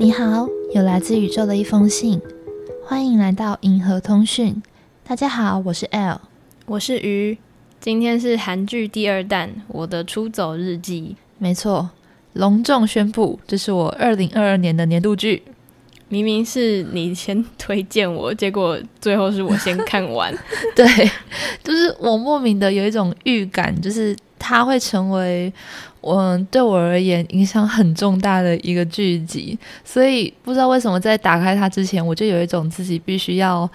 你好，有来自宇宙的一封信，欢迎来到银河通讯。大家好，我是 L，我是鱼。今天是韩剧第二弹《我的出走日记》，没错，隆重宣布，这是我二零二二年的年度剧。明明是你先推荐我，结果最后是我先看完。对，就是我莫名的有一种预感，就是它会成为。我对我而言影响很重大的一个剧集，所以不知道为什么在打开它之前，我就有一种自己必须要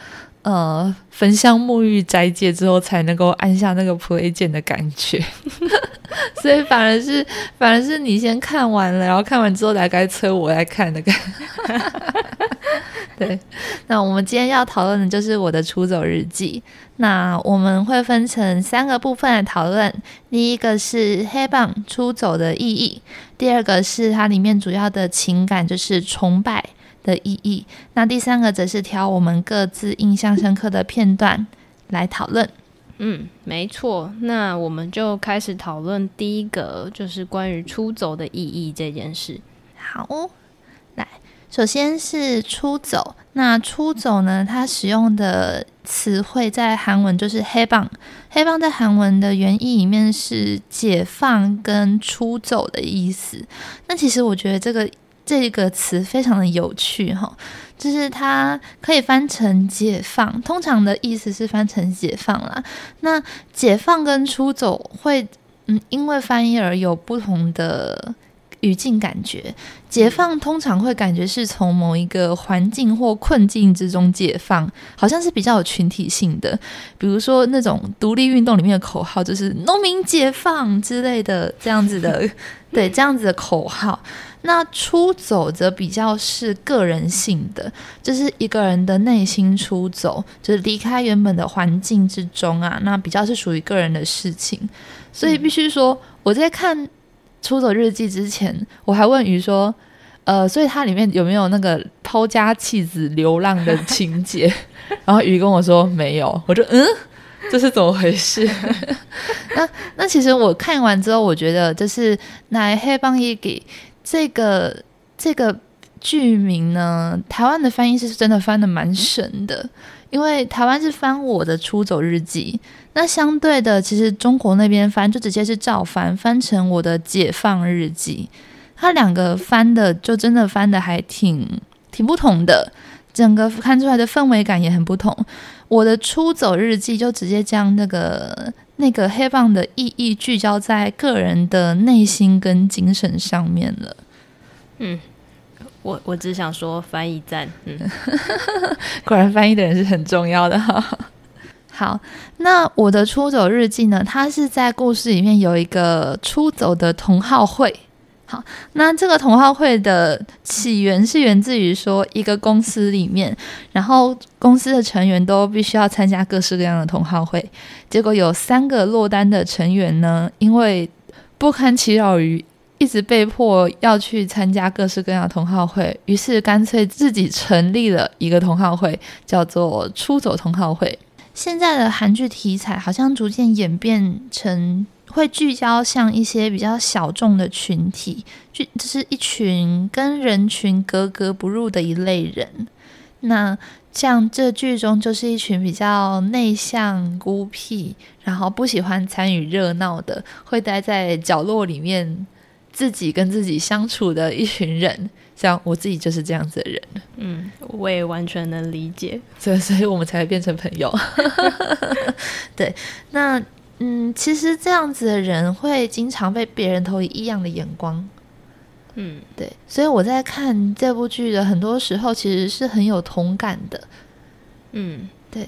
呃焚香沐浴斋戒之后才能够按下那个 play 键的感觉，所以反而是反而是你先看完了，然后看完之后才该催我来看的感。对，那我们今天要讨论的就是我的出走日记。那我们会分成三个部分来讨论。第一个是黑棒出走的意义，第二个是它里面主要的情感，就是崇拜的意义。那第三个则是挑我们各自印象深刻的片段来讨论。嗯，没错。那我们就开始讨论第一个，就是关于出走的意义这件事。好。来首先是出走，那出走呢？它使用的词汇在韩文就是黑棒，黑棒在韩文的原意里面是解放跟出走的意思。那其实我觉得这个这个词非常的有趣哈，就是它可以翻成解放，通常的意思是翻成解放啦。那解放跟出走会嗯，因为翻译而有不同的。语境感觉，解放通常会感觉是从某一个环境或困境之中解放，好像是比较有群体性的。比如说那种独立运动里面的口号，就是“农民解放”之类的这样子的，对这样子的口号。那出走则比较是个人性的，就是一个人的内心出走，就是离开原本的环境之中啊。那比较是属于个人的事情，所以必须说我在看。出走日记之前，我还问鱼说：“呃，所以它里面有没有那个抛家弃子流浪的情节？”然后鱼跟我说没有。我就：“嗯，这是怎么回事？” 那那其实我看完之后，我觉得就是奈黑帮一给这个这个剧名呢，台湾的翻译是真的翻的蛮神的。因为台湾是翻我的出走日记，那相对的，其实中国那边翻就直接是照翻，翻成我的解放日记。它两个翻的就真的翻的还挺挺不同的，整个看出来的氛围感也很不同。我的出走日记就直接将那个那个黑棒的意义聚焦在个人的内心跟精神上面了。嗯。我我只想说翻译赞，嗯，果然翻译的人是很重要的哈。好，那我的出走日记呢？它是在故事里面有一个出走的同好会。那这个同好会的起源是源自于说一个公司里面，然后公司的成员都必须要参加各式各样的同好会。结果有三个落单的成员呢，因为不堪其扰于。一直被迫要去参加各式各样的同好会，于是干脆自己成立了一个同好会，叫做“出走同好会”。现在的韩剧题材好像逐渐演变成会聚焦像一些比较小众的群体，就就是一群跟人群格格不入的一类人。那像这剧中就是一群比较内向、孤僻，然后不喜欢参与热闹的，会待在角落里面。自己跟自己相处的一群人，像我自己就是这样子的人。嗯，我也完全能理解，所以所以我们才会变成朋友。对，那嗯，其实这样子的人会经常被别人投以异样的眼光。嗯，对，所以我在看这部剧的很多时候，其实是很有同感的。嗯，对。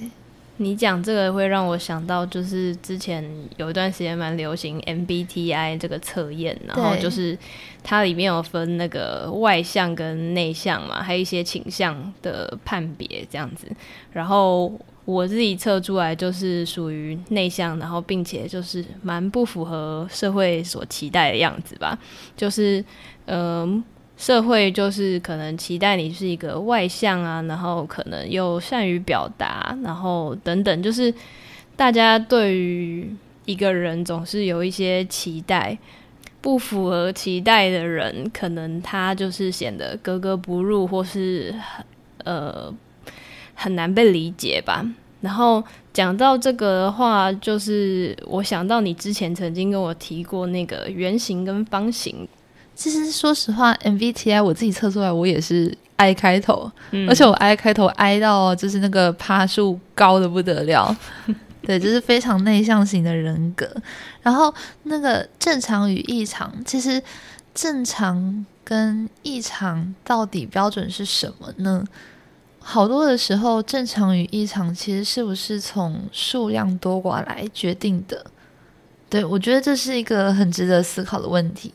你讲这个会让我想到，就是之前有一段时间蛮流行 MBTI 这个测验，然后就是它里面有分那个外向跟内向嘛，还有一些倾向的判别这样子。然后我自己测出来就是属于内向，然后并且就是蛮不符合社会所期待的样子吧，就是嗯。社会就是可能期待你是一个外向啊，然后可能又善于表达，然后等等，就是大家对于一个人总是有一些期待，不符合期待的人，可能他就是显得格格不入，或是呃很难被理解吧。然后讲到这个的话，就是我想到你之前曾经跟我提过那个圆形跟方形。其实说实话，MBTI 我自己测出来，我也是 I 开头，而且我 I 开头 I 到就是那个趴数高的不得了。对，就是非常内向型的人格。然后那个正常与异常，其实正常跟异常到底标准是什么呢？好多的时候，正常与异常其实是不是从数量多寡来决定的？对我觉得这是一个很值得思考的问题。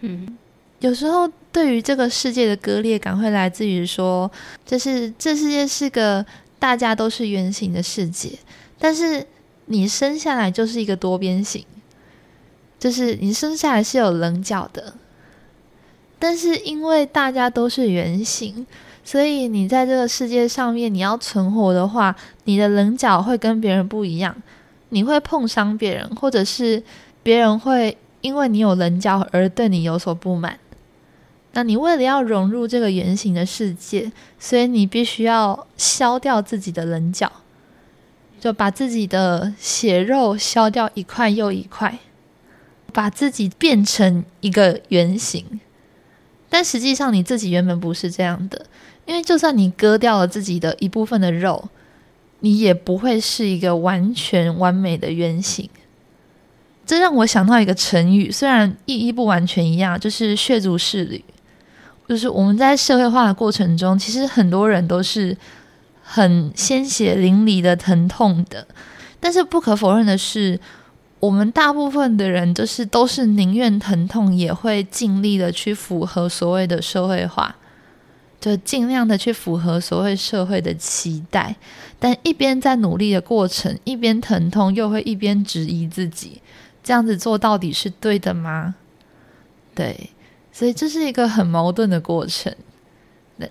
嗯，有时候对于这个世界的割裂感会来自于说，就是这世界是个大家都是圆形的世界，但是你生下来就是一个多边形，就是你生下来是有棱角的，但是因为大家都是圆形。所以你在这个世界上面，你要存活的话，你的棱角会跟别人不一样，你会碰伤别人，或者是别人会因为你有棱角而对你有所不满。那你为了要融入这个圆形的世界，所以你必须要削掉自己的棱角，就把自己的血肉削掉一块又一块，把自己变成一个圆形。但实际上你自己原本不是这样的。因为就算你割掉了自己的一部分的肉，你也不会是一个完全完美的原型。这让我想到一个成语，虽然意义不完全一样，就是血族势旅。就是我们在社会化的过程中，其实很多人都是很鲜血淋漓的疼痛的。但是不可否认的是，我们大部分的人就是都是宁愿疼痛，也会尽力的去符合所谓的社会化。就尽量的去符合所谓社会的期待，但一边在努力的过程，一边疼痛，又会一边质疑自己，这样子做到底是对的吗？对，所以这是一个很矛盾的过程。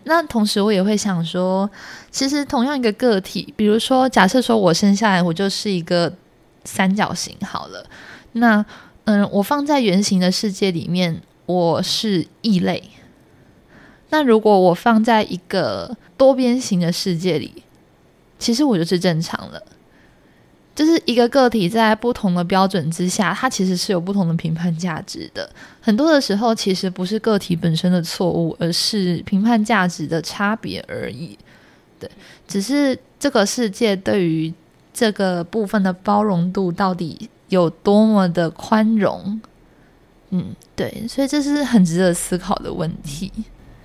那同时我也会想说，其实同样一个个体，比如说假设说我生下来我就是一个三角形好了，那嗯，我放在圆形的世界里面，我是异类。那如果我放在一个多边形的世界里，其实我就是正常了。就是一个个体在不同的标准之下，它其实是有不同的评判价值的。很多的时候，其实不是个体本身的错误，而是评判价值的差别而已。对，只是这个世界对于这个部分的包容度到底有多么的宽容？嗯，对，所以这是很值得思考的问题。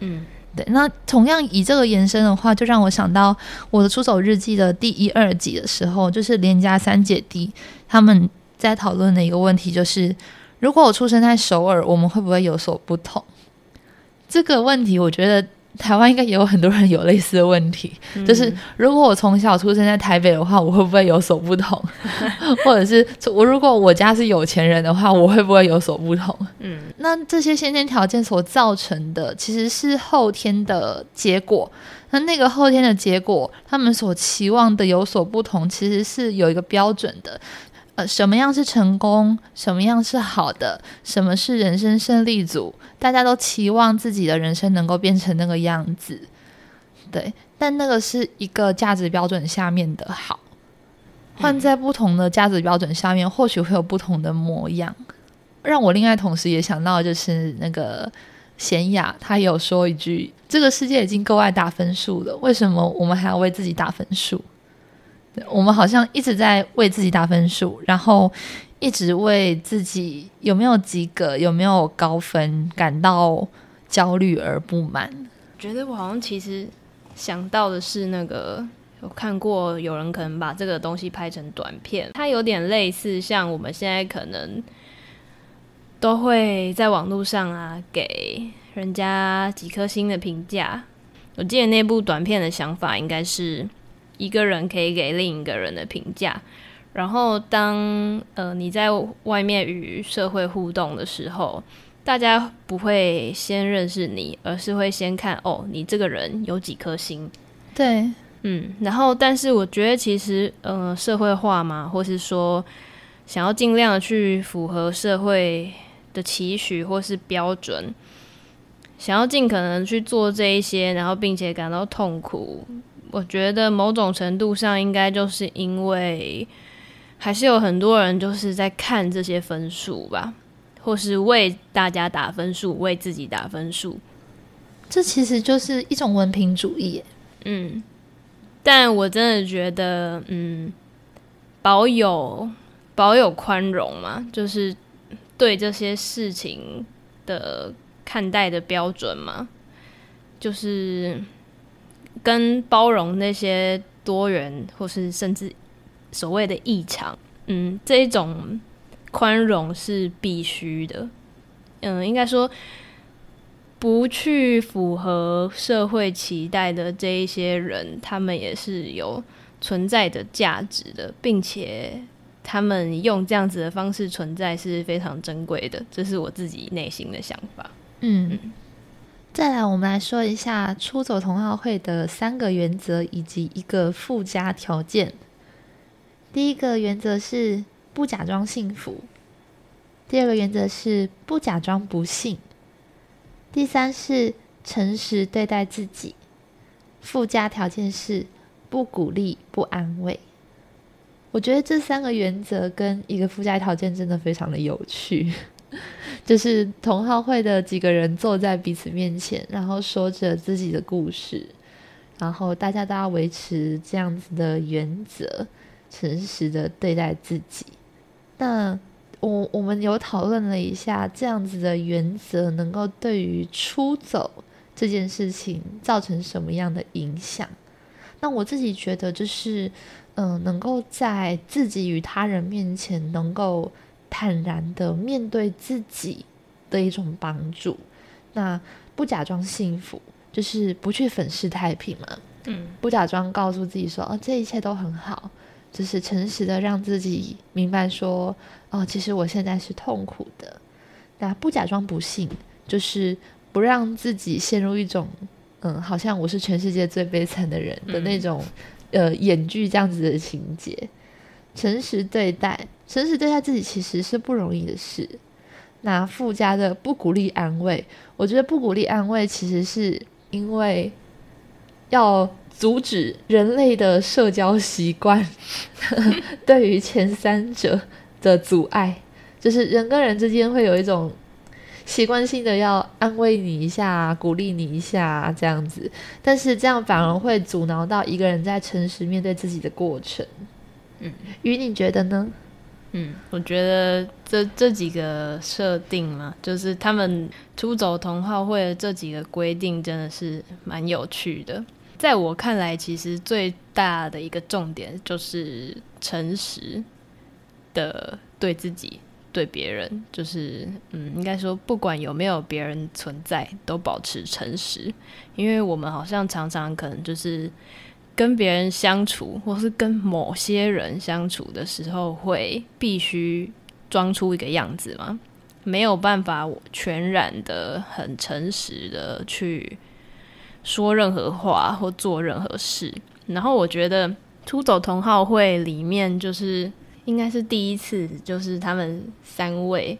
嗯，对。那同样以这个延伸的话，就让我想到我的《出走日记》的第一、二集的时候，就是连家三姐弟他们在讨论的一个问题，就是如果我出生在首尔，我们会不会有所不同？这个问题，我觉得。台湾应该也有很多人有类似的问题，就是如果我从小出生在台北的话，我会不会有所不同？或者是我如果我家是有钱人的话，我会不会有所不同？嗯，那这些先天条件所造成的，其实是后天的结果。那那个后天的结果，他们所期望的有所不同，其实是有一个标准的。呃，什么样是成功？什么样是好的？什么是人生胜利组？大家都期望自己的人生能够变成那个样子，对。但那个是一个价值标准下面的好，换在不同的价值标准下面，或许会有不同的模样。让我另外同时也想到，就是那个贤雅，他有说一句：“这个世界已经够爱打分数了，为什么我们还要为自己打分数？”我们好像一直在为自己打分数，然后一直为自己有没有及格、有没有高分感到焦虑而不满。觉得我好像其实想到的是那个，有看过有人可能把这个东西拍成短片，它有点类似像我们现在可能都会在网络上啊给人家几颗星的评价。我记得那部短片的想法应该是。一个人可以给另一个人的评价，然后当呃你在外面与社会互动的时候，大家不会先认识你，而是会先看哦你这个人有几颗星。对，嗯，然后但是我觉得其实呃社会化嘛，或是说想要尽量去符合社会的期许或是标准，想要尽可能去做这一些，然后并且感到痛苦。我觉得某种程度上应该就是因为还是有很多人就是在看这些分数吧，或是为大家打分数，为自己打分数。这其实就是一种文凭主义。嗯，但我真的觉得，嗯，保有保有宽容嘛，就是对这些事情的看待的标准嘛，就是跟包容那些多元或是甚至所谓的异常，嗯，这一种宽容是必须的。嗯，应该说。不去符合社会期待的这一些人，他们也是有存在的价值的，并且他们用这样子的方式存在是非常珍贵的。这是我自己内心的想法。嗯，再来，我们来说一下出走同好会的三个原则以及一个附加条件。第一个原则是不假装幸福，第二个原则是不假装不幸。第三是诚实对待自己，附加条件是不鼓励、不安慰。我觉得这三个原则跟一个附加条件真的非常的有趣，就是同好会的几个人坐在彼此面前，然后说着自己的故事，然后大家都要维持这样子的原则，诚实的对待自己。那。我我们有讨论了一下，这样子的原则能够对于出走这件事情造成什么样的影响？那我自己觉得，就是嗯，能够在自己与他人面前能够坦然的面对自己的一种帮助。那不假装幸福，就是不去粉饰太平嘛。嗯，不假装告诉自己说，哦，这一切都很好。就是诚实的让自己明白说，哦，其实我现在是痛苦的。那不假装不幸，就是不让自己陷入一种，嗯，好像我是全世界最悲惨的人的那种，呃，演剧这样子的情节。诚实对待，诚实对待自己其实是不容易的事。那附加的不鼓励安慰，我觉得不鼓励安慰，其实是因为要。阻止人类的社交习惯 对于前三者的阻碍，就是人跟人之间会有一种习惯性的要安慰你一下、鼓励你一下这样子，但是这样反而会阻挠到一个人在诚实面对自己的过程。嗯，于你觉得呢？嗯，我觉得这这几个设定嘛，就是他们出走同好会的这几个规定，真的是蛮有趣的。在我看来，其实最大的一个重点就是诚实的对自己、对别人，就是嗯，应该说不管有没有别人存在，都保持诚实。因为我们好像常常可能就是跟别人相处，或是跟某些人相处的时候，会必须装出一个样子吗，没有办法全然的、很诚实的去。说任何话或做任何事，然后我觉得出走同好会里面就是应该是第一次，就是他们三位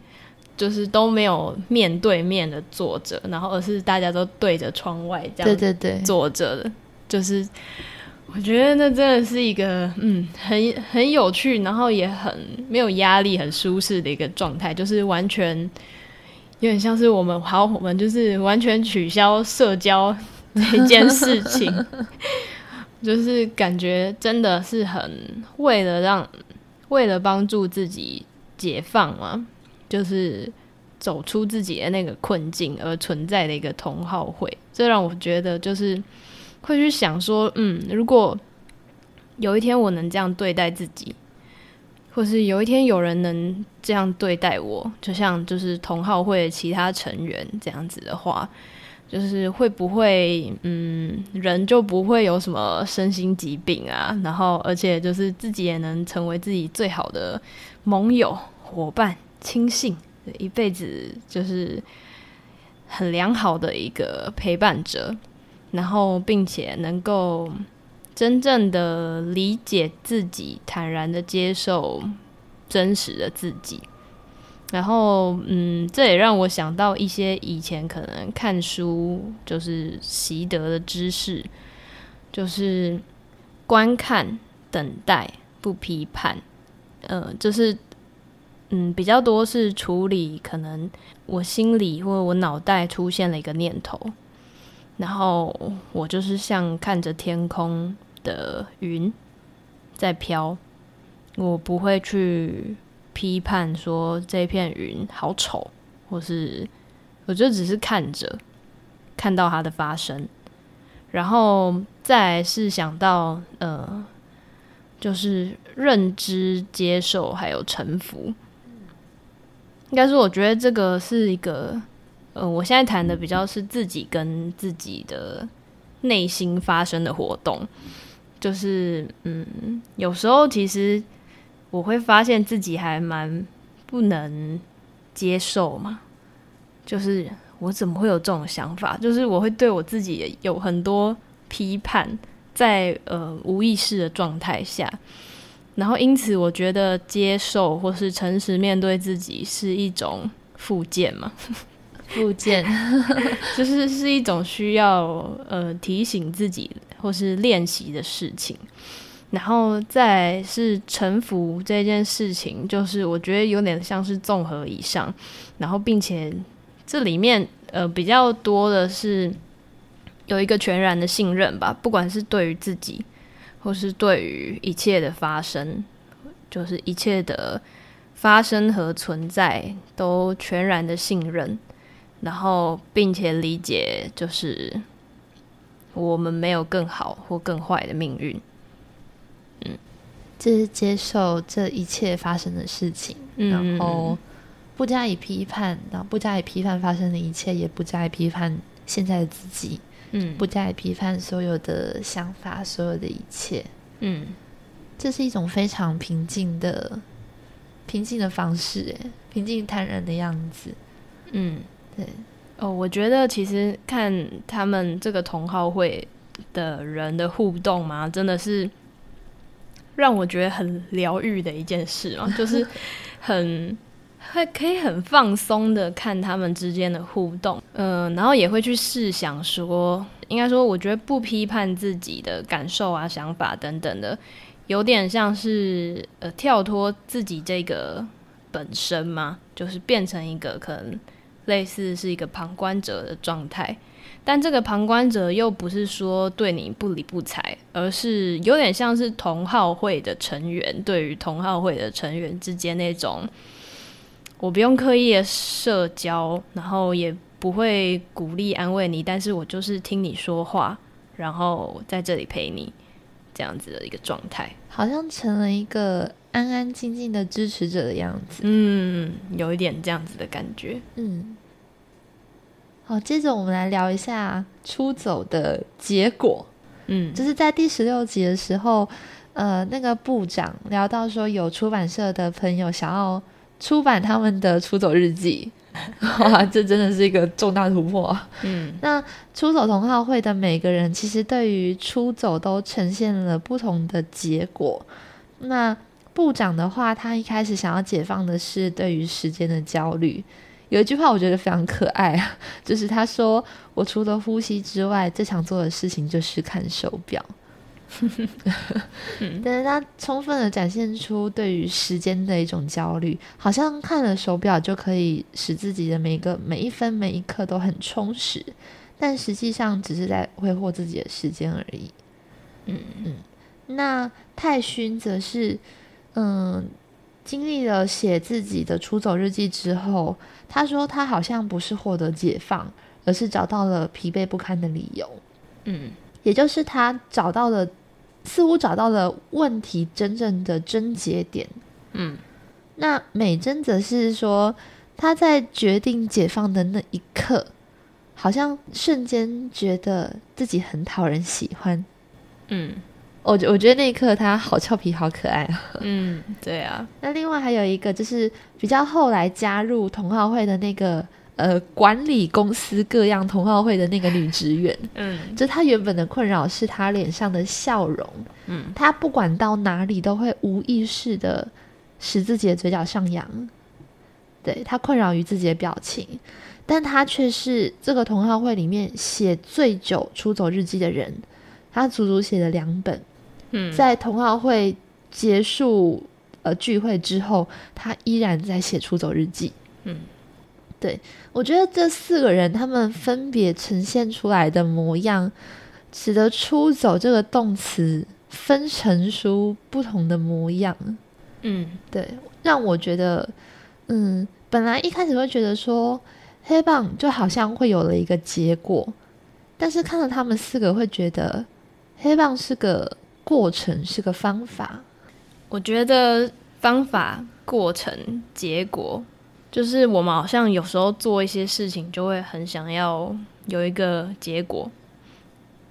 就是都没有面对面的坐着，然后而是大家都对着窗外这样对对对坐着的，就是我觉得那真的是一个嗯很很有趣，然后也很没有压力、很舒适的一个状态，就是完全有点像是我们好，我们就是完全取消社交。这件事情，就是感觉真的是很为了让，为了帮助自己解放嘛，就是走出自己的那个困境而存在的一个同好会。这让我觉得就是会去想说，嗯，如果有一天我能这样对待自己，或是有一天有人能这样对待我，就像就是同好会其他成员这样子的话。就是会不会，嗯，人就不会有什么身心疾病啊？然后，而且就是自己也能成为自己最好的盟友、伙伴、亲信，一辈子就是很良好的一个陪伴者。然后，并且能够真正的理解自己，坦然的接受真实的自己。然后，嗯，这也让我想到一些以前可能看书就是习得的知识，就是观看、等待、不批判。呃，就是嗯，比较多是处理可能我心里或者我脑袋出现了一个念头，然后我就是像看着天空的云在飘，我不会去。批判说这片云好丑，或是我就只是看着，看到它的发生，然后再是想到呃，就是认知、接受还有臣服。应该说，我觉得这个是一个呃，我现在谈的比较是自己跟自己的内心发生的活动，就是嗯，有时候其实。我会发现自己还蛮不能接受嘛，就是我怎么会有这种想法？就是我会对我自己有很多批判，在呃无意识的状态下，然后因此我觉得接受或是诚实面对自己是一种附件嘛，附件 就是是一种需要呃提醒自己或是练习的事情。然后再是臣服这件事情，就是我觉得有点像是综合以上，然后并且这里面呃比较多的是有一个全然的信任吧，不管是对于自己，或是对于一切的发生，就是一切的发生和存在都全然的信任，然后并且理解，就是我们没有更好或更坏的命运。嗯。就是接受这一切发生的事情，然后不加以批判，然后不加以批判发生的一切，也不加以批判现在的自己，嗯，不加以批判所有的想法，所有的一切，嗯，这是一种非常平静的平静的方式，哎，平静坦然的样子，嗯，对，哦，我觉得其实看他们这个同好会的人的互动嘛，真的是。让我觉得很疗愈的一件事嘛，就是很会可以很放松的看他们之间的互动，嗯，然后也会去试想说，应该说，我觉得不批判自己的感受啊、想法等等的，有点像是呃跳脱自己这个本身嘛，就是变成一个可能类似是一个旁观者的状态。但这个旁观者又不是说对你不理不睬，而是有点像是同好会的成员对于同好会的成员之间那种，我不用刻意的社交，然后也不会鼓励安慰你，但是我就是听你说话，然后在这里陪你这样子的一个状态，好像成了一个安安静静的支持者的样子。嗯，有一点这样子的感觉。嗯。好，接着我们来聊一下出走的结果。嗯，就是在第十六集的时候，呃，那个部长聊到说，有出版社的朋友想要出版他们的出走日记。哇，这真的是一个重大突破。嗯，那出走同好会的每个人，其实对于出走都呈现了不同的结果。那部长的话，他一开始想要解放的是对于时间的焦虑。有一句话我觉得非常可爱啊，就是他说：“我除了呼吸之外，最常做的事情就是看手表。” 但是他充分的展现出对于时间的一种焦虑，好像看了手表就可以使自己的每一个每一分每一刻都很充实，但实际上只是在挥霍自己的时间而已。嗯嗯，那太勋则是嗯。经历了写自己的出走日记之后，他说他好像不是获得解放，而是找到了疲惫不堪的理由。嗯，也就是他找到了，似乎找到了问题真正的症结点。嗯，那美珍则是说他在决定解放的那一刻，好像瞬间觉得自己很讨人喜欢。嗯。我我觉得那一刻他好俏皮，好可爱啊！嗯，对啊。那另外还有一个就是比较后来加入同好会的那个呃管理公司各样同好会的那个女职员，嗯，就她原本的困扰是她脸上的笑容，嗯，她不管到哪里都会无意识的使自己的嘴角上扬，对她困扰于自己的表情，但她却是这个同好会里面写最久出走日记的人，她足足写了两本。嗯，在同好会结束呃聚会之后，他依然在写出走日记。嗯，对我觉得这四个人他们分别呈现出来的模样，使得出走这个动词分成出不同的模样。嗯，对，让我觉得，嗯，本来一开始会觉得说黑棒就好像会有了一个结果，但是看到他们四个会觉得黑棒是个过程，是个方法。我觉得方法、过程、结果，就是我们好像有时候做一些事情，就会很想要有一个结果，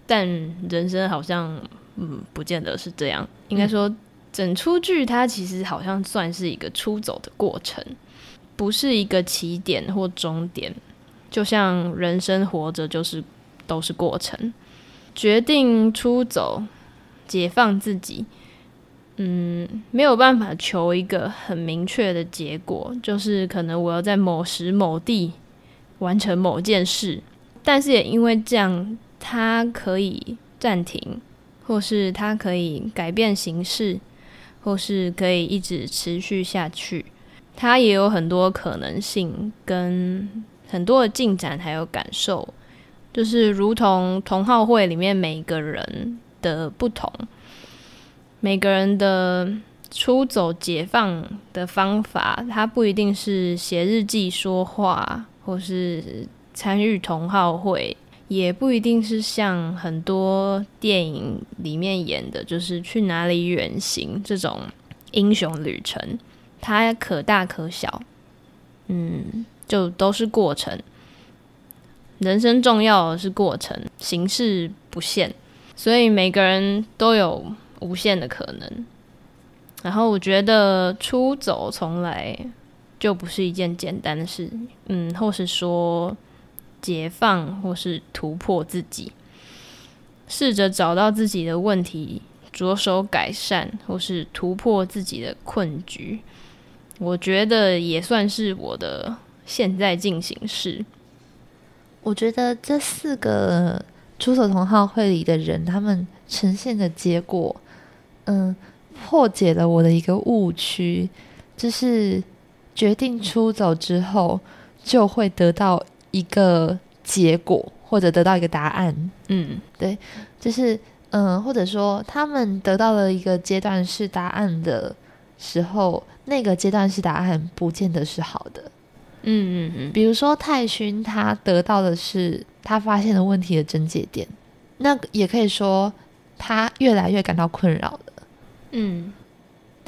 但人生好像，嗯，不见得是这样。应该说。整出剧它其实好像算是一个出走的过程，不是一个起点或终点。就像人生活着就是都是过程。决定出走，解放自己，嗯，没有办法求一个很明确的结果，就是可能我要在某时某地完成某件事，但是也因为这样，它可以暂停，或是它可以改变形式。或是可以一直持续下去，它也有很多可能性，跟很多的进展，还有感受，就是如同同好会里面每一个人的不同，每个人的出走解放的方法，它不一定是写日记、说话，或是参与同好会。也不一定是像很多电影里面演的，就是去哪里远行这种英雄旅程，它可大可小，嗯，就都是过程。人生重要的是过程，形式不限，所以每个人都有无限的可能。然后我觉得出走从来就不是一件简单的事，嗯，或是说。解放或是突破自己，试着找到自己的问题，着手改善，或是突破自己的困局。我觉得也算是我的现在进行式。我觉得这四个出走同好会里的人，他们呈现的结果，嗯，破解了我的一个误区，就是决定出走之后就会得到。一个结果，或者得到一个答案，嗯，对，就是嗯，或者说他们得到了一个阶段是答案的时候，那个阶段是答案，不见得是好的，嗯嗯嗯。比如说泰勋，他得到的是他发现了问题的症结点，那也可以说他越来越感到困扰了，嗯。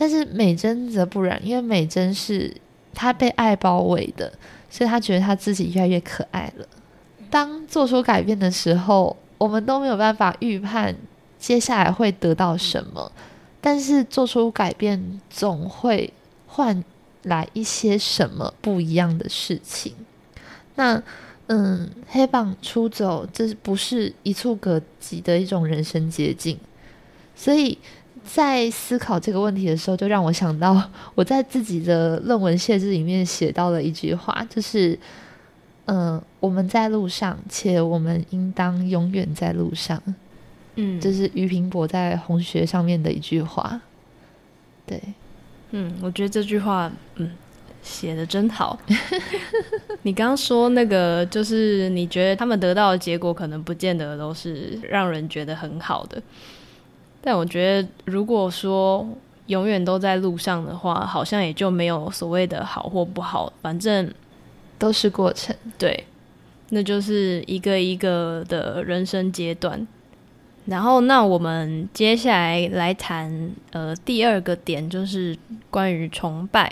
但是美珍则不然，因为美珍是她被爱包围的。所以她觉得她自己越来越可爱了。当做出改变的时候，我们都没有办法预判接下来会得到什么，但是做出改变总会换来一些什么不一样的事情。那，嗯，黑榜出走，这不是一触可及的一种人生捷径，所以。在思考这个问题的时候，就让我想到我在自己的论文谢字里面写到了一句话，就是“嗯，我们在路上，且我们应当永远在路上。”嗯，这是于平博在红学上面的一句话。对，嗯，我觉得这句话，嗯，写的真好。你刚刚说那个，就是你觉得他们得到的结果，可能不见得都是让人觉得很好的。但我觉得，如果说永远都在路上的话，好像也就没有所谓的好或不好，反正都是过程。对，那就是一个一个的人生阶段。然后，那我们接下来来谈，呃，第二个点就是关于崇拜，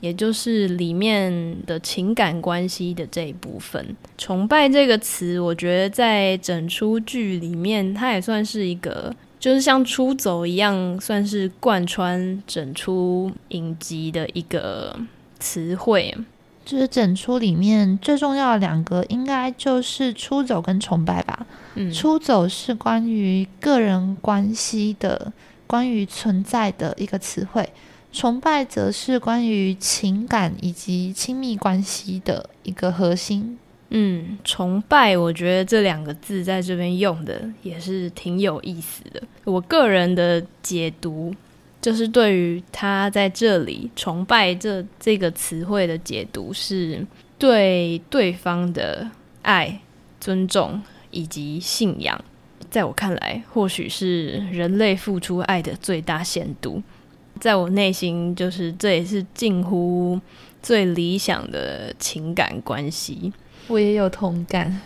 也就是里面的情感关系的这一部分。崇拜这个词，我觉得在整出剧里面，它也算是一个。就是像出走一样，算是贯穿整出影集的一个词汇。就是整出里面最重要的两个，应该就是出走跟崇拜吧。嗯，出走是关于个人关系的、关于存在的一个词汇，崇拜则是关于情感以及亲密关系的一个核心。嗯，崇拜，我觉得这两个字在这边用的也是挺有意思的。我个人的解读，就是对于他在这里崇拜这这个词汇的解读，是对对方的爱、尊重以及信仰。在我看来，或许是人类付出爱的最大限度。在我内心，就是这也是近乎最理想的情感关系。我也有同感，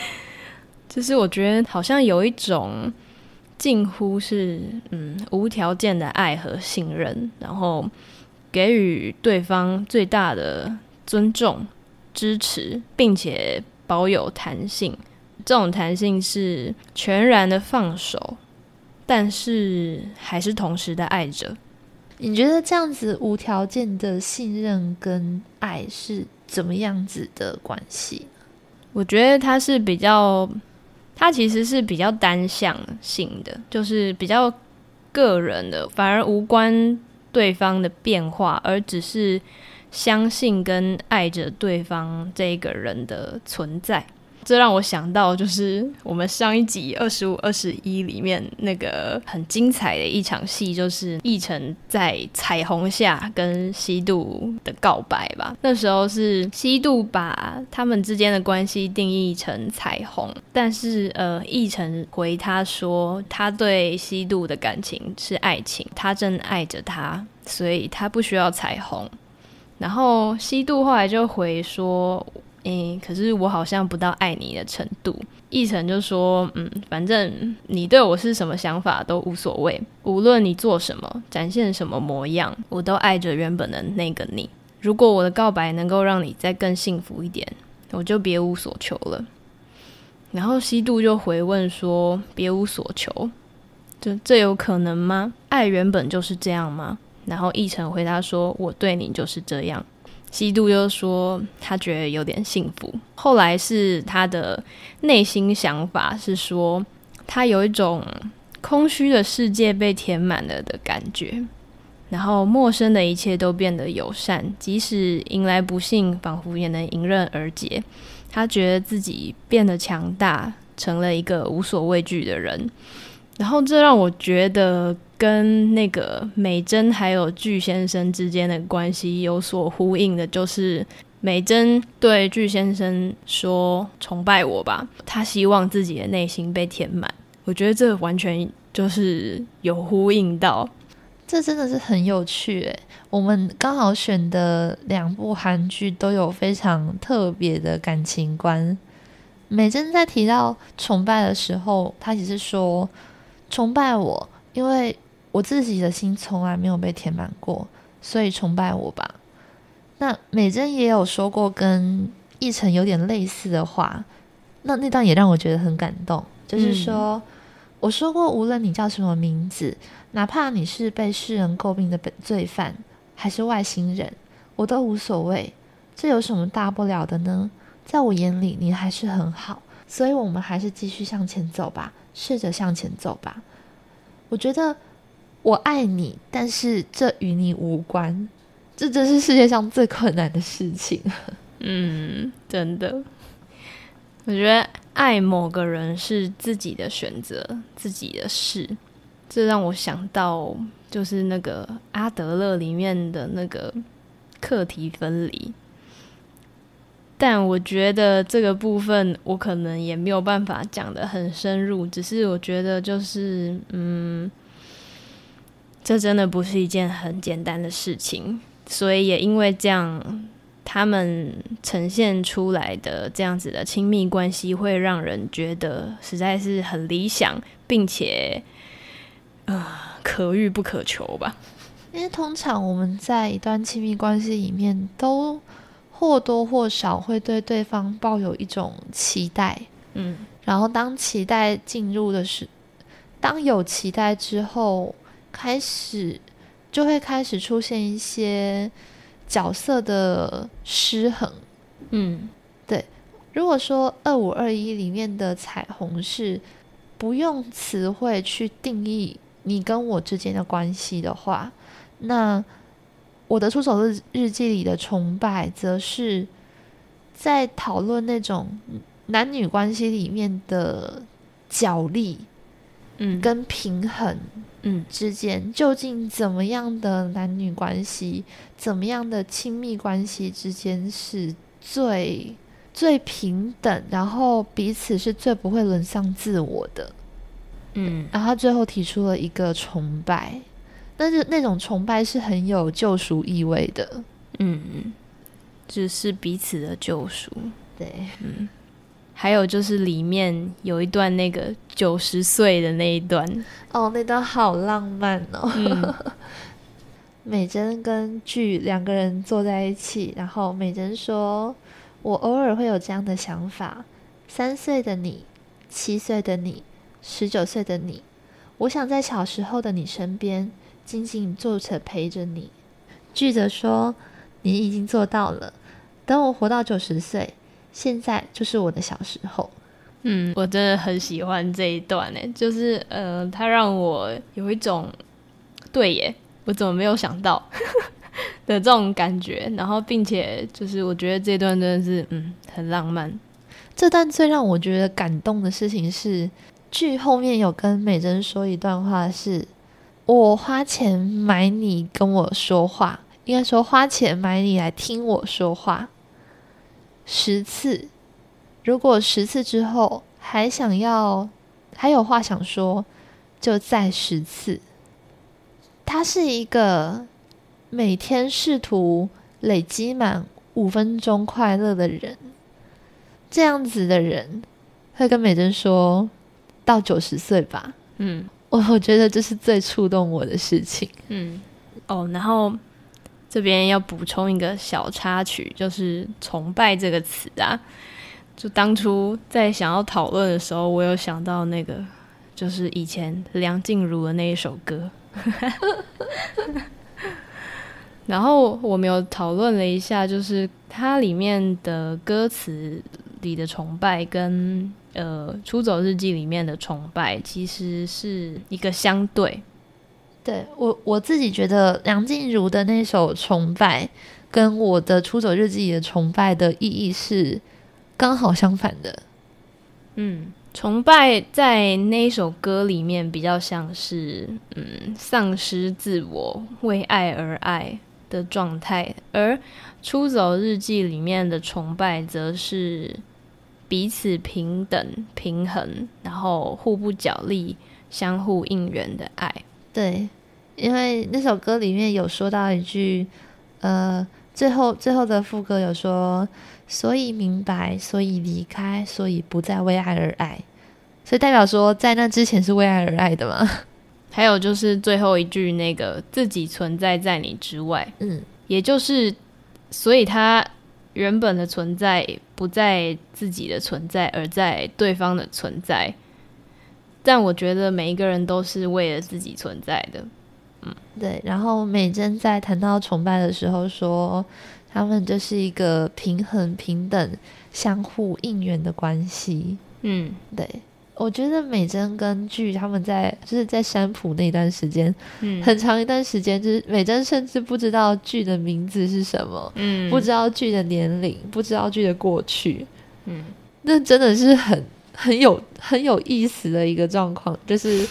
就是我觉得好像有一种近乎是嗯无条件的爱和信任，然后给予对方最大的尊重、支持，并且保有弹性。这种弹性是全然的放手，但是还是同时的爱着。你觉得这样子无条件的信任跟爱是？怎么样子的关系？我觉得它是比较，它其实是比较单向性的，就是比较个人的，反而无关对方的变化，而只是相信跟爱着对方这个人的存在。这让我想到，就是我们上一集二十五、二十一里面那个很精彩的一场戏，就是奕晨在彩虹下跟西渡的告白吧。那时候是西渡把他们之间的关系定义成彩虹，但是呃，奕晨回他说，他对西渡的感情是爱情，他正爱着他，所以他不需要彩虹。然后西渡后来就回说。诶，可是我好像不到爱你的程度。奕晨就说：“嗯，反正你对我是什么想法都无所谓，无论你做什么，展现什么模样，我都爱着原本的那个你。如果我的告白能够让你再更幸福一点，我就别无所求了。”然后西渡就回问说：“别无所求，这这有可能吗？爱原本就是这样吗？”然后奕晨回答说：“我对你就是这样。”西渡又说他觉得有点幸福，后来是他的内心想法是说他有一种空虚的世界被填满了的感觉，然后陌生的一切都变得友善，即使迎来不幸，仿佛也能迎刃而解。他觉得自己变得强大，成了一个无所畏惧的人，然后这让我觉得。跟那个美珍还有巨先生之间的关系有所呼应的，就是美珍对巨先生说：“崇拜我吧。”他希望自己的内心被填满。我觉得这完全就是有呼应到，这真的是很有趣诶。我们刚好选的两部韩剧都有非常特别的感情观。美珍在提到崇拜的时候，她只是说：“崇拜我，因为。”我自己的心从来没有被填满过，所以崇拜我吧。那美珍也有说过跟奕晨有点类似的话，那那段也让我觉得很感动。就是说，我说过，无论你叫什么名字，哪怕你是被世人诟病的本罪犯，还是外星人，我都无所谓。这有什么大不了的呢？在我眼里，你还是很好，所以我们还是继续向前走吧，试着向前走吧。我觉得。我爱你，但是这与你无关。这真是世界上最困难的事情。嗯，真的。我觉得爱某个人是自己的选择，自己的事。这让我想到，就是那个阿德勒里面的那个课题分离。但我觉得这个部分，我可能也没有办法讲的很深入。只是我觉得，就是嗯。这真的不是一件很简单的事情，所以也因为这样，他们呈现出来的这样子的亲密关系，会让人觉得实在是很理想，并且呃可遇不可求吧。因为通常我们在一段亲密关系里面，都或多或少会对对方抱有一种期待，嗯，然后当期待进入的是，当有期待之后。开始就会开始出现一些角色的失衡，嗯，对。如果说二五二一里面的彩虹是不用词汇去定义你跟我之间的关系的话，那我的出手日日记里的崇拜，则是在讨论那种男女关系里面的角力，嗯，跟平衡，嗯之间究竟怎么样的男女关系，怎么样的亲密关系之间是最最平等，然后彼此是最不会沦丧自我的。嗯，然后他最后提出了一个崇拜，但是那种崇拜是很有救赎意味的。嗯，只是彼此的救赎。对，嗯，还有就是里面有一段那个九十岁的那一段，哦，那段好浪漫哦。嗯 美珍跟剧两个人坐在一起，然后美珍说：“我偶尔会有这样的想法，三岁的你，七岁的你，十九岁的你，我想在小时候的你身边，静静坐着陪着你。”剧则说：“你已经做到了，等我活到九十岁，现在就是我的小时候。”嗯，我真的很喜欢这一段呢，就是呃，它让我有一种对耶，我怎么没有想到 的这种感觉，然后并且就是我觉得这段真的是嗯很浪漫，这段最让我觉得感动的事情是，剧后面有跟美珍说一段话是，我花钱买你跟我说话，应该说花钱买你来听我说话十次，如果十次之后还想要还有话想说，就再十次。他是一个每天试图累积满五分钟快乐的人。这样子的人会跟美珍说到九十岁吧，嗯我我觉得这是最触动我的事情。嗯哦，然后这边要补充一个小插曲，就是“崇拜”这个词啊，就当初在想要讨论的时候，我有想到那个，就是以前梁静茹的那一首歌。然后我们有讨论了一下，就是它里面的歌词里的崇拜跟呃《出走日记》里面的崇拜其实是一个相对。对我我自己觉得梁静茹的那首《崇拜》跟我的《出走日记》的崇拜的意义是刚好相反的。嗯，崇拜在那首歌里面比较像是嗯丧失自我、为爱而爱的状态，而《出走日记》里面的崇拜则是彼此平等、平衡，然后互不角力、相互应援的爱。对，因为那首歌里面有说到一句，呃，最后最后的副歌有说，所以明白，所以离开，所以不再为爱而爱，所以代表说在那之前是为爱而爱的嘛。还有就是最后一句那个自己存在在你之外，嗯，也就是，所以他原本的存在不在自己的存在，而在对方的存在。但我觉得每一个人都是为了自己存在的。嗯对。然后美珍在谈到崇拜的时候说，他们就是一个平衡、平等、相互应援的关系。嗯对。我觉得美珍跟剧他们在就是在山浦那段时间，嗯很长一段时间，就是美珍甚至不知道剧的名字是什么，嗯不知道剧的年龄，不知道剧的过去，嗯那真的是很很有很有意思的一个状况，就是，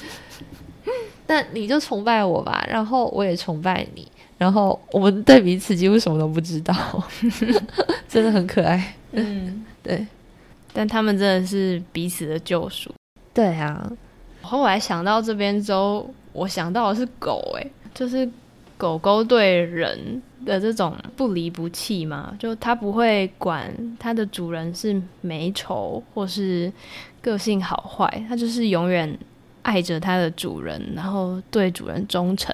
那你就崇拜我吧，然后我也崇拜你，然后我们对彼此几乎什么都不知道，真的很可爱。嗯，对但他们真的是彼此的救赎。对啊，后来想到这边之后，我想到的是狗、欸，就是狗狗对人的这种不离不弃嘛，就它不会管它的主人是美丑或是个性好坏，它就是永远爱着它的主人，然后对主人忠诚，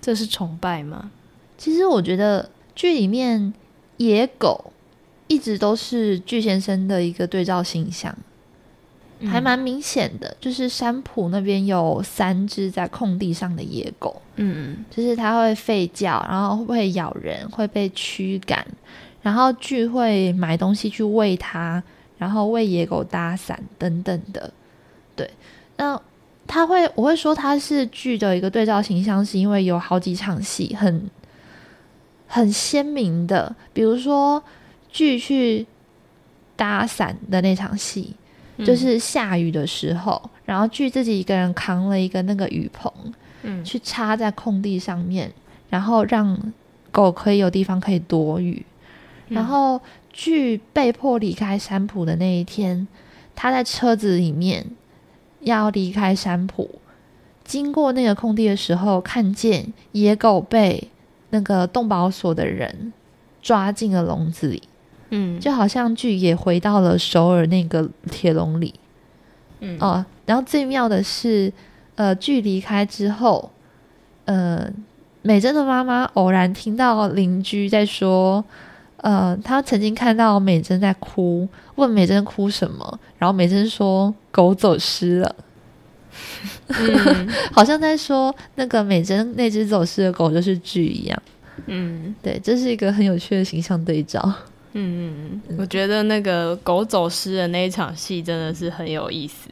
这是崇拜吗？其实我觉得剧里面野狗一直都是巨先生的一个对照形象。还蛮明显的，就是山浦那边有三只在空地上的野狗，嗯。就是它会吠叫，然后会咬人，会被驱赶，然后剧会买东西去喂它，然后为野狗搭伞等等的。对，那他会，我会说他是剧的一个对照形象，是因为有好几场戏很很鲜明的，比如说剧去搭伞的那场戏，就是下雨的时候，然后据自己一个人扛了一个那个雨棚，嗯，去插在空地上面，然后让狗可以有地方可以躲雨，然后据被迫离开山浦的那一天，他在车子里面。要离开山坡，经过那个空地的时候，看见野狗被那个动保所的人抓进了笼子里，嗯，就好像剧也回到了首尔那个铁笼里，嗯哦，然后最妙的是，呃，剧离开之后，呃，美珍的妈妈偶然听到邻居在说，呃，她曾经看到美珍在哭，问美珍哭什么，然后美珍说。狗走失了，嗯 好像在说那个美珍那只走失的狗就是剧一样。嗯，对，这是一个很有趣的形象对照。嗯嗯，我觉得那个狗走失的那一场戏真的是很有意思。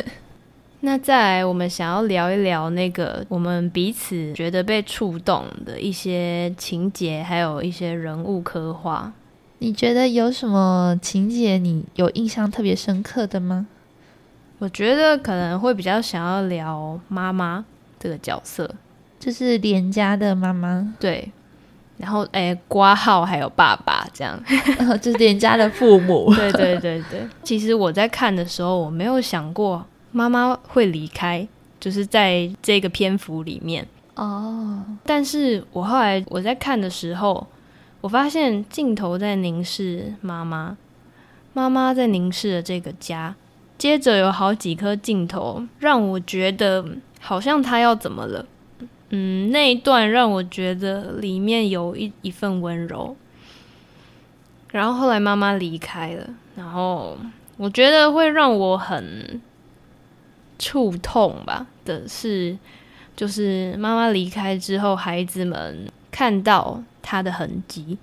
那再来，我们想要聊一聊那个我们彼此觉得被触动的一些情节，还有一些人物刻画。你觉得有什么情节你有印象特别深刻的吗？我觉得可能会比较想要聊妈妈这个角色，就是连家的妈妈，对。然后，哎，挂号还有爸爸这样，就是人家的父母。对对对对。其实我在看的时候，我没有想过妈妈会离开，就是在这个篇幅里面哦。但是我后来我在看的时候，我发现镜头在凝视妈妈，妈妈在凝视着这个家。接着有好几颗镜头，让我觉得好像他要怎么了。嗯，那一段让我觉得里面有一一份温柔。然后后来妈妈离开了，然后我觉得会让我很触痛吧的是，就是妈妈离开之后，孩子们看到他的痕迹，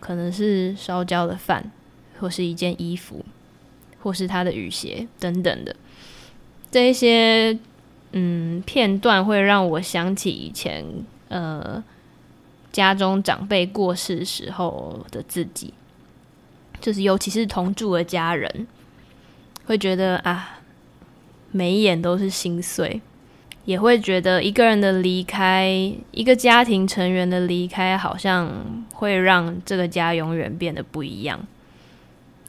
可能是烧焦的饭，或是一件衣服。或是他的雨鞋等等的这一些嗯片段，会让我想起以前呃家中长辈过世时候的自己，就是尤其是同住的家人，会觉得啊每一眼都是心碎，也会觉得一个人的离开，一个家庭成员的离开，好像会让这个家永远变得不一样。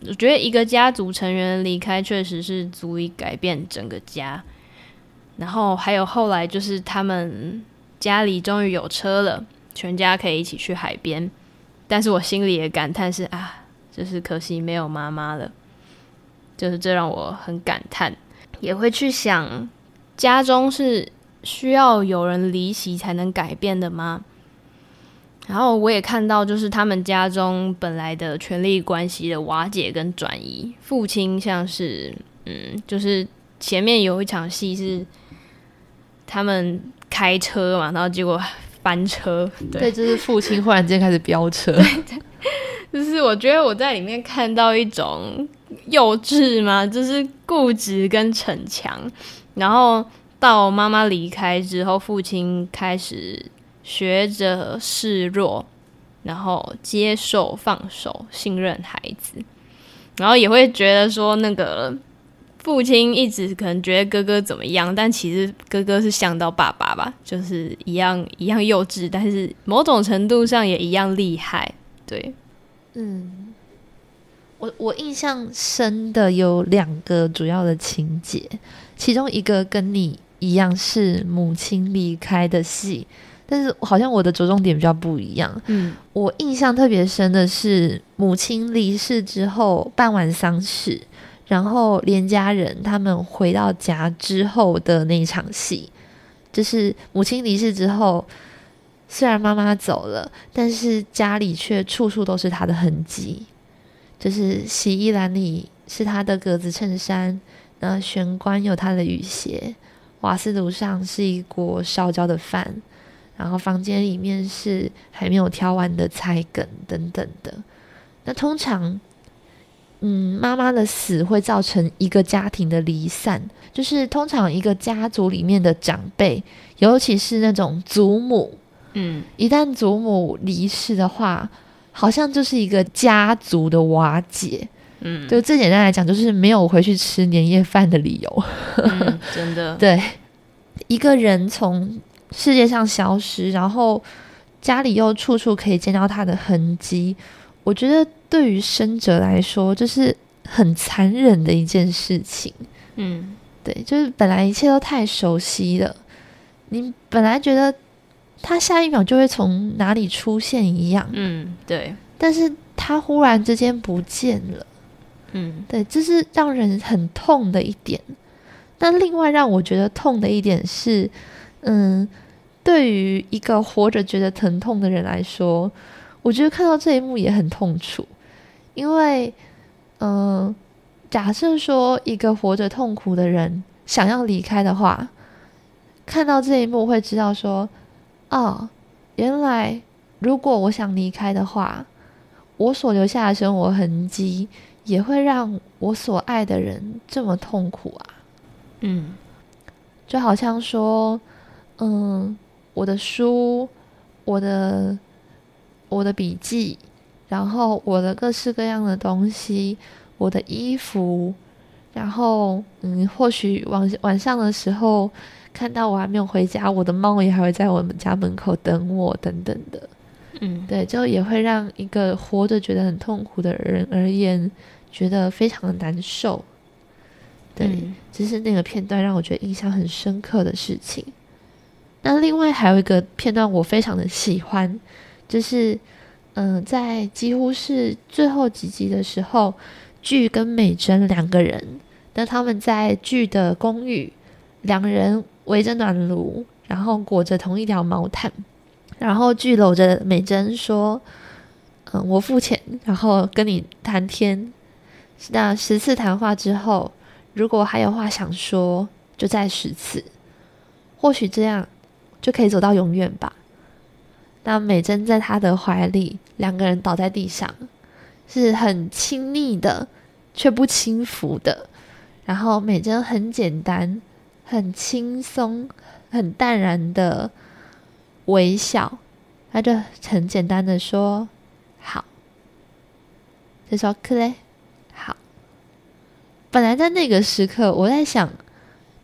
我觉得一个家族成员离开，确实是足以改变整个家。然后还有后来，就是他们家里终于有车了，全家可以一起去海边。但是我心里也感叹是啊，就是可惜没有妈妈了。就是这让我很感叹，也会去想，家中是需要有人离席才能改变的吗？然后我也看到，就是他们家中本来的权力关系的瓦解跟转移。父亲像是，嗯，就是前面有一场戏是他们开车嘛，然后结果翻车。对，就是父亲忽然间开始飙车。就是我觉得我在里面看到一种幼稚嘛，就是固执跟逞强。然后到妈妈离开之后，父亲开始。学着示弱，然后接受、放手、信任孩子，然后也会觉得说，那个父亲一直可能觉得哥哥怎么样，但其实哥哥是像到爸爸吧，就是一样一样幼稚，但是某种程度上也一样厉害。对，嗯，我我印象深的有两个主要的情节，其中一个跟你一样是母亲离开的戏。但是好像我的着重点比较不一样。嗯，我印象特别深的是母亲离世之后办完丧事，然后连家人他们回到家之后的那一场戏，就是母亲离世之后，虽然妈妈走了，但是家里却处处都是她的痕迹，就是洗衣篮里是她的格子衬衫，那玄关有她的雨鞋，瓦斯炉上是一锅烧焦的饭。然后房间里面是还没有挑完的菜梗等等的。那通常嗯，妈妈的死会造成一个家庭的离散，就是通常一个家族里面的长辈，尤其是那种祖母，嗯，一旦祖母离世的话，好像就是一个家族的瓦解。嗯，就最简单来讲，就是没有回去吃年夜饭的理由。嗯真的，对，一个人从世界上消失，然后家里又处处可以见到他的痕迹，我觉得对于生者来说，这是很残忍的一件事情。嗯对，就是本来一切都太熟悉了，你本来觉得他下一秒就会从哪里出现一样，嗯，对，但是他忽然之间不见了。嗯对，这是让人很痛的一点。那另外让我觉得痛的一点是，嗯，对于一个活着觉得疼痛的人来说，我觉得看到这一幕也很痛楚，因为，嗯，假设说一个活着痛苦的人想要离开的话，看到这一幕会知道说，哦，原来如果我想离开的话，我所留下的生活痕迹。也会让我所爱的人这么痛苦啊！嗯就好像说，嗯，我的书，我的我的笔记，然后我的各式各样的东西，我的衣服，然后嗯，或许晚晚上的时候看到我还没有回家，我的猫也还会在我们家门口等我，等等的。嗯，对，就也会让一个活着觉得很痛苦的人而言，觉得非常的难受。对，嗯这是那个片段让我觉得印象很深刻的事情。那另外还有一个片段我非常的喜欢，就是嗯、在几乎是最后几集的时候，剧跟美珍两个人，那他们在剧的公寓，两人围着暖炉，然后裹着同一条毛毯，然后剧搂着美珍说：“嗯，我付钱，然后跟你谈天。那十次谈话之后，如果还有话想说，就再十次，或许这样就可以走到永远吧。”那美珍在他的怀里，两个人倒在地上，是很亲密的，却不轻浮的。然后美珍很简单、很轻松、很淡然的微笑，他就很简单的说：“好。”就说：“克雷，好。”本来在那个时刻，我在想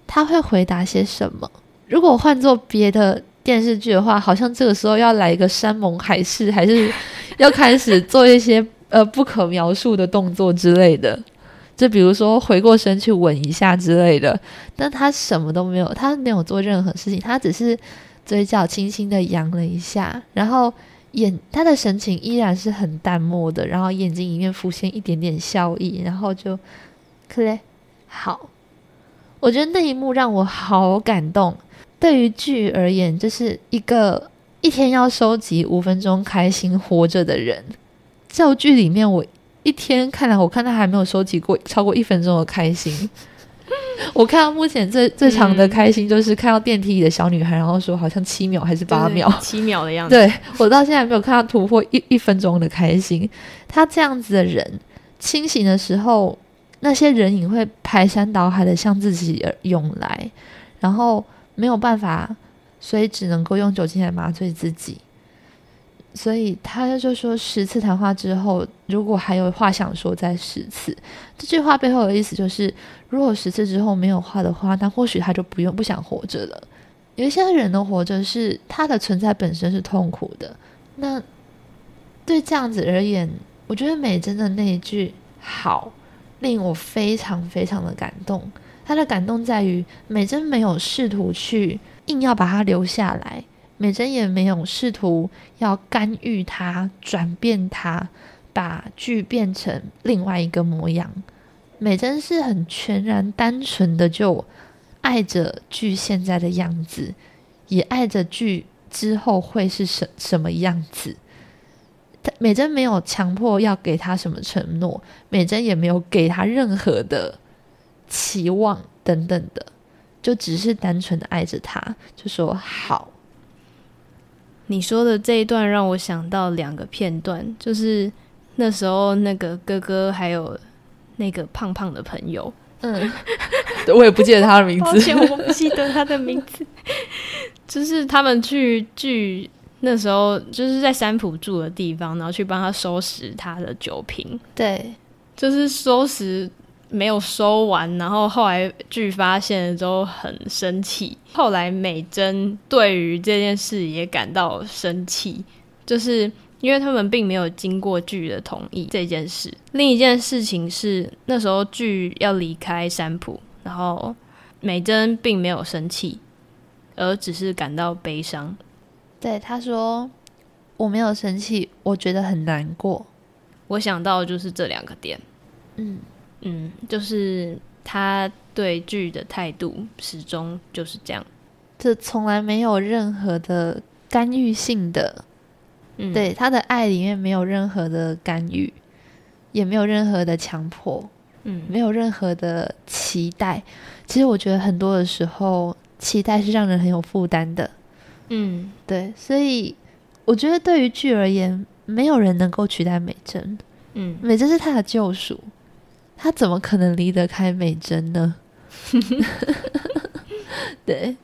他会回答些什么。如果换做别的电视剧的话，好像这个时候要来一个山盟海誓，还是 要开始做一些呃不可描述的动作之类的。就比如说回过身去吻一下之类的，但他什么都没有，他没有做任何事情，他只是嘴角轻轻的扬了一下，然后眼他的神情依然是很淡漠的，然后眼睛里面浮现一点点笑意，然后就，克雷，好，我觉得那一幕让我好感动。对于剧而言，就是一个一天要收集五分钟开心活着的人，这部剧里面我。一天看来，我看他还没有收集过超过一分钟的开心。我看到目前最最长的开心，就是看到电梯里的小女孩，然后说好像七秒还是八秒，七秒的样子。对我到现在没有看到突破一一分钟的开心。他这样子的人，清醒的时候，那些人影会排山倒海的向自己而涌来，然后没有办法，所以只能够用酒精来麻醉自己。所以他就说，十次谈话之后，如果还有话想说，再十次。这句话背后的意思就是，如果十次之后没有话的话，那或许他就不用不想活着了。有一些人的活着是他的存在本身是痛苦的。那对这样子而言，我觉得美珍的那一句“好”令我非常非常的感动。他的感动在于，美珍没有试图去硬要把他留下来。美珍也没有试图要干预他、转变他，把剧变成另外一个模样。美珍是很全然、单纯的就爱着剧现在的样子，也爱着剧之后会是什什么样子。美珍没有强迫要给他什么承诺，美珍也没有给他任何的期望等等的，就只是单纯的爱着他，就说好。你说的这一段让我想到两个片段，就是那时候那个哥哥还有那个胖胖的朋友，嗯，我也不记得他的名抱字。歉我不记得他的名字，就是他们去聚那时候就是在三浦住的地方，然后去帮他收拾他的酒瓶，对，就是收拾没有收完，然后后来剧发现了之后很生气。后来美珍对于这件事也感到生气，就是因为他们并没有经过剧的同意这件事。另一件事情是那时候剧要离开山浦，然后美珍并没有生气，而只是感到悲伤。对，他说我没有生气，我觉得很难过。我想到的就是这两个点。嗯，嗯，就是他对剧的态度始终就是这样。这从来没有任何的干预性的，嗯，对他的爱里面没有任何的干预，也没有任何的强迫，嗯，没有任何的期待。其实我觉得很多的时候，期待是让人很有负担的。嗯对，所以我觉得对于剧而言，没有人能够取代美珍。嗯美珍是他的救赎，他怎么可能离得开美珍呢？对，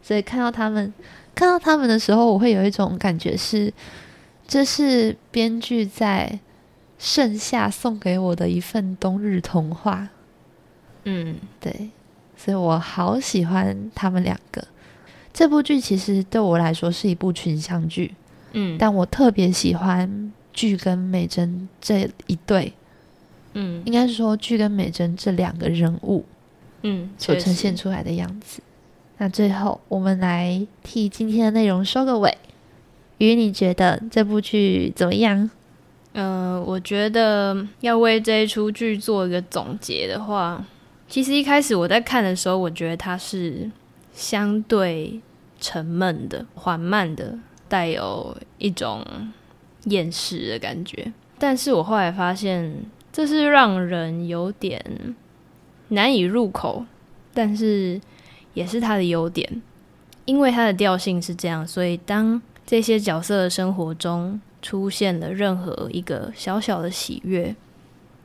所以看到他们，看到他们的时候，我会有一种感觉是，这是编剧在盛夏送给我的一份冬日童话。嗯对，所以我好喜欢他们两个。这部剧其实对我来说是一部群像剧，嗯，但我特别喜欢剧跟美珍这一对，嗯应该是说剧跟美珍这两个人物嗯所呈现出来的样子。那最后，我们来替今天的内容收个尾。鱼，你觉得这部剧怎么样？呃，我觉得要为这一出剧做一个总结的话，其实一开始我在看的时候，我觉得它是相对沉闷的、缓慢的，带有一种厌世的感觉。但是我后来发现，这是让人有点难以入口，但是也是它的优点，因为它的调性是这样，所以当这些角色的生活中出现了任何一个小小的喜悦，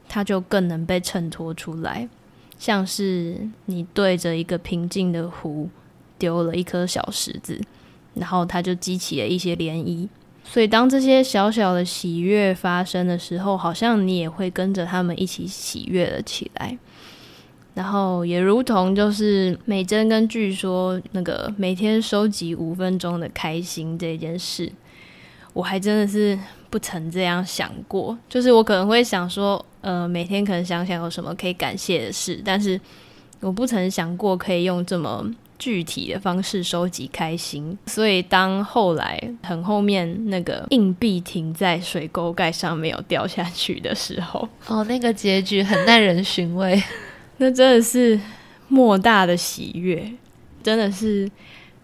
它就更能被衬托出来，像是你对着一个平静的湖丢了一颗小石子，然后它就激起了一些涟漪。所以，当这些小小的喜悦发生的时候，好像你也会跟着他们一起喜悦了起来。然后也如同就是美珍跟据说那个每天收集五分钟的开心这件事，我还真的是不曾这样想过。就是我可能会想说，呃，每天可能想想有什么可以感谢的事，但是我不曾想过可以用这么具体的方式收集开心。所以当后来很后面那个硬币停在水沟盖上没有掉下去的时候，哦，那个结局很耐人寻味。那真的是莫大的喜悦，真的是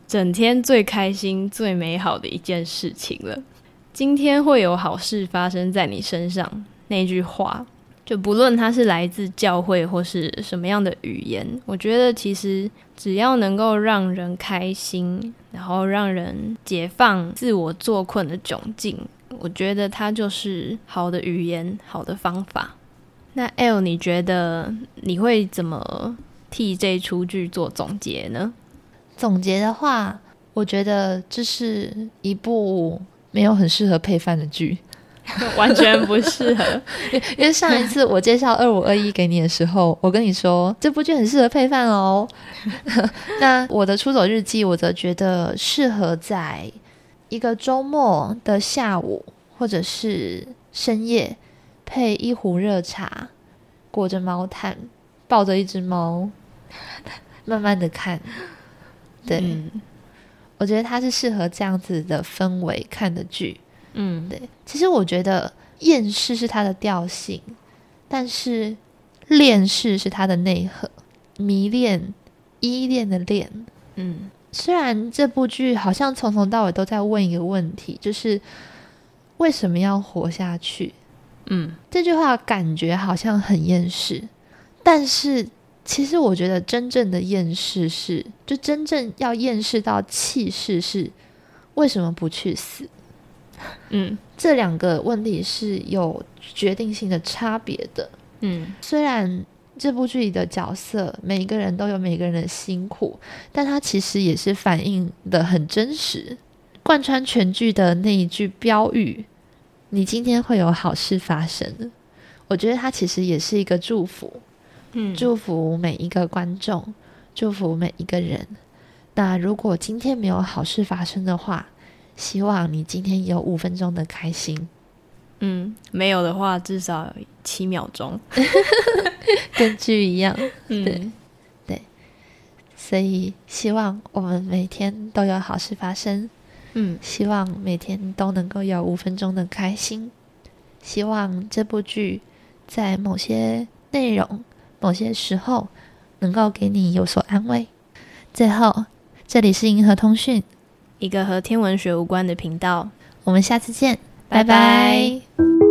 整天最开心、最美好的一件事情了。今天会有好事发生在你身上，那句话，就不论它是来自教会或是什么样的语言，我觉得其实只要能够让人开心，然后让人解放自我作困的窘境，我觉得它就是好的语言，好的方法。那 L，你觉得你会怎么替这出剧做总结呢？总结的话，我觉得这是一部没有很适合配饭的剧，完全不适合。因为上一次我介绍二五二一给你的时候，我跟你说这部剧很适合配饭哦。那我的出走日记，我则觉得适合在一个周末的下午或者是深夜，配一壶热茶，裹着毛毯，抱着一只猫，慢慢的看。对，嗯我觉得它是适合这样子的氛围看的剧。嗯，对，其实我觉得厌世是它的调性，但是恋世是它的内核，迷恋、依恋的恋。嗯虽然这部剧好像从头到尾都在问一个问题，就是为什么要活下去？嗯这句话感觉好像很厌世，但是其实我觉得真正的厌世是，就真正要厌世到气势是为什么不去死？嗯这两个问题是有决定性的差别的。嗯，虽然这部剧里的角色每一个人都有每个人的辛苦，但它其实也是反映的很真实。贯穿全剧的那一句标语：“你今天会有好事发生。”我觉得它其实也是一个祝福，嗯，祝福每一个观众，祝福每一个人。那如果今天没有好事发生的话，希望你今天有五分钟的开心。嗯，没有的话，至少七秒钟，跟剧一样。对对，所以希望我们每天都有好事发生。嗯，希望每天都能够有五分钟的开心。希望这部剧在某些内容、某些时候能够给你有所安慰。最后，这里是银河通讯，一个和天文学无关的频道。我们下次见。拜拜。